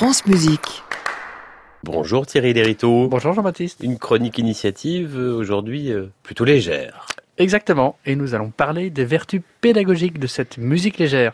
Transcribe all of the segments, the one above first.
France Musique. Bonjour Thierry Lériteau. Bonjour Jean-Baptiste. Une chronique initiative euh, aujourd'hui euh, plutôt légère. Exactement, et nous allons parler des vertus pédagogiques de cette musique légère,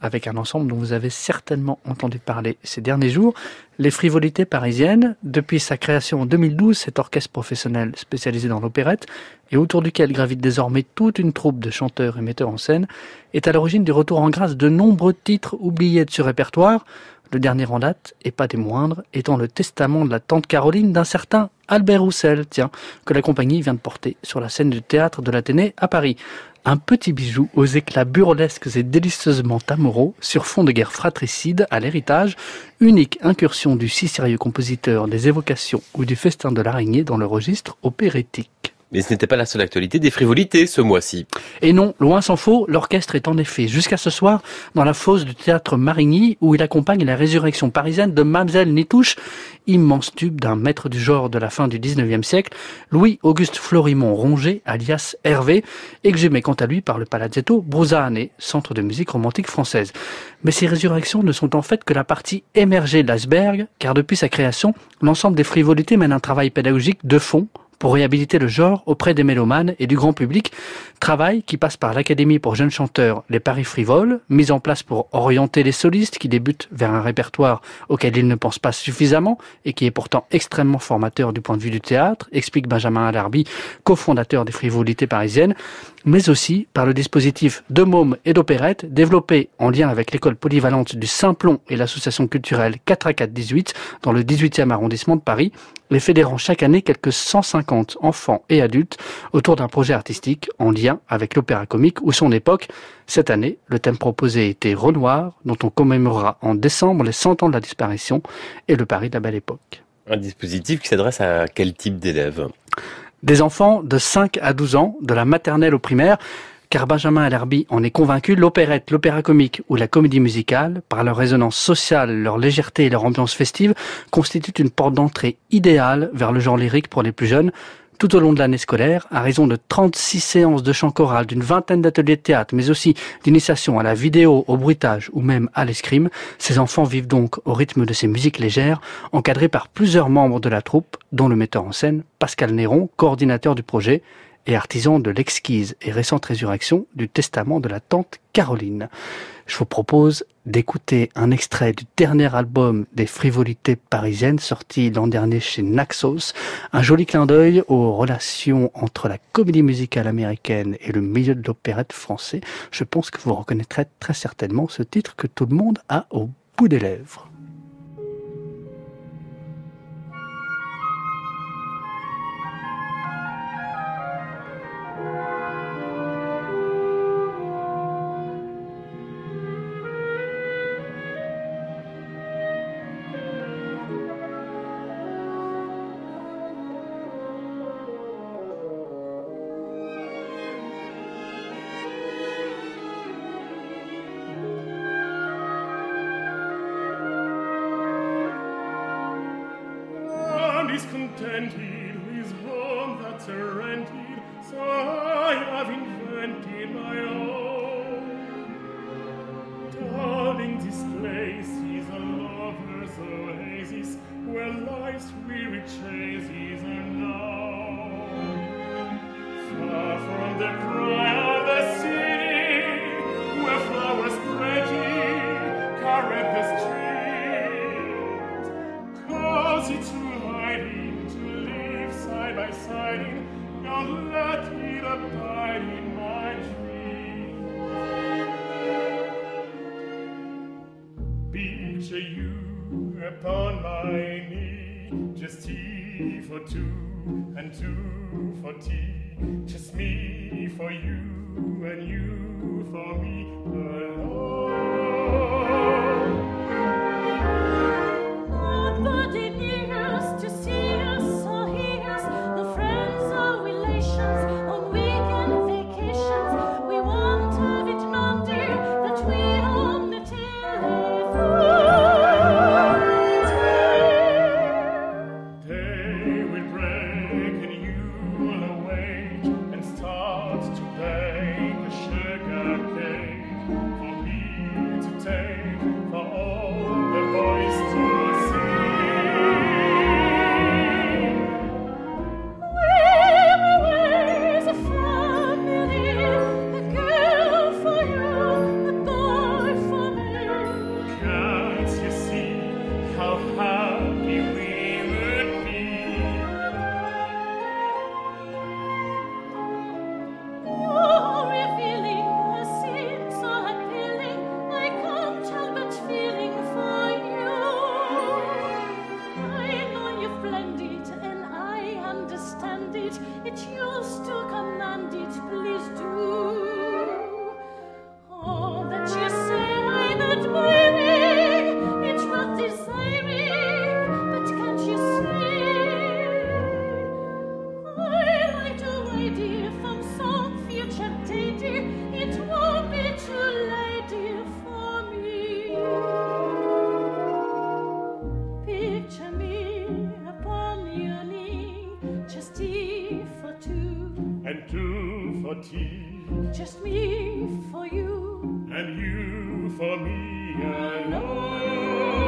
avec un ensemble dont vous avez certainement entendu parler ces derniers jours, les frivolités parisiennes. Depuis sa création en 2012, cet orchestre professionnel spécialisé dans l'opérette, et autour duquel gravite désormais toute une troupe de chanteurs et metteurs en scène, est à l'origine du retour en grâce de nombreux titres oubliés de ce répertoire, le dernier en date, et pas des moindres, étant le testament de la tante Caroline d'un certain Albert Roussel, tiens, que la compagnie vient de porter sur la scène du théâtre de l'Athénée à Paris. Un petit bijou aux éclats burlesques et délicieusement amoureux sur fond de guerre fratricide à l'héritage, unique incursion du si sérieux compositeur des évocations ou du festin de l'araignée dans le registre opérétique. Mais ce n'était pas la seule actualité des frivolités ce mois-ci. Et non, loin s'en faut, l'orchestre est en effet jusqu'à ce soir dans la fosse du théâtre Marigny où il accompagne la résurrection parisienne de Mamselle Nitouche, immense tube d'un maître du genre de la fin du 19e siècle, Louis-Auguste Florimond Ronget, alias Hervé, exhumé quant à lui par le Palazzetto Bruzane, centre de musique romantique française. Mais ces résurrections ne sont en fait que la partie émergée de l'iceberg, car depuis sa création, l'ensemble des frivolités mène un travail pédagogique de fond pour réhabiliter le genre auprès des mélomanes et du grand public, travail qui passe par l'Académie pour jeunes chanteurs Les Paris Frivoles, mise en place pour orienter les solistes qui débutent vers un répertoire auquel ils ne pensent pas suffisamment et qui est pourtant extrêmement formateur du point de vue du théâtre, explique Benjamin Alarbi, cofondateur des frivolités parisiennes, mais aussi par le dispositif de mômes et d'opérette développé en lien avec l'école polyvalente du Simplon et l'association culturelle 4 à 4 18 dans le 18e arrondissement de Paris, les fédérant chaque année quelques 150 enfants et adultes autour d'un projet artistique en lien avec l'opéra comique ou son époque. Cette année, le thème proposé était Renoir, dont on commémorera en décembre les 100 ans de la disparition et le Paris de la belle époque. Un dispositif qui s'adresse à quel type d'élèves? Des enfants de 5 à 12 ans, de la maternelle au primaire, car Benjamin Alerbi en est convaincu, l'opérette, l'opéra comique ou la comédie musicale, par leur résonance sociale, leur légèreté et leur ambiance festive, constituent une porte d'entrée idéale vers le genre lyrique pour les plus jeunes, tout au long de l'année scolaire, à raison de 36 séances de chant choral, d'une vingtaine d'ateliers de théâtre, mais aussi d'initiation à la vidéo, au bruitage ou même à l'escrime, ces enfants vivent donc au rythme de ces musiques légères, encadrés par plusieurs membres de la troupe, dont le metteur en scène, Pascal Néron, coordinateur du projet, et artisan de l'exquise et récente résurrection du testament de la tante Caroline. Je vous propose d'écouter un extrait du dernier album des frivolités parisiennes sorti l'an dernier chez Naxos, un joli clin d'œil aux relations entre la comédie musicale américaine et le milieu de l'opérette français. Je pense que vous reconnaîtrez très certainement ce titre que tout le monde a au bout des lèvres. Picture you upon my knee. Just tea for two and two for tea. Just me for you and you for me alone 秋。Fatigue, Just me for you. and you for me alone.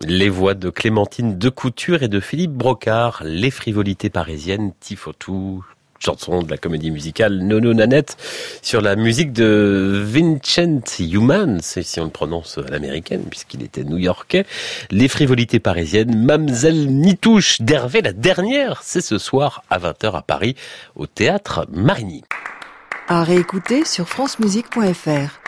Les voix de Clémentine de Couture et de Philippe Brocard, Les frivolités parisiennes, Tifotou, chanson de la comédie musicale Nono Nanette, sur la musique de Vincent Human, c'est si on le prononce à l'américaine, puisqu'il était new-yorkais. Les frivolités parisiennes, Mamselle Nitouche d'Hervé, la dernière, c'est ce soir à 20h à Paris, au théâtre Marigny. À réécouter sur francemusique.fr.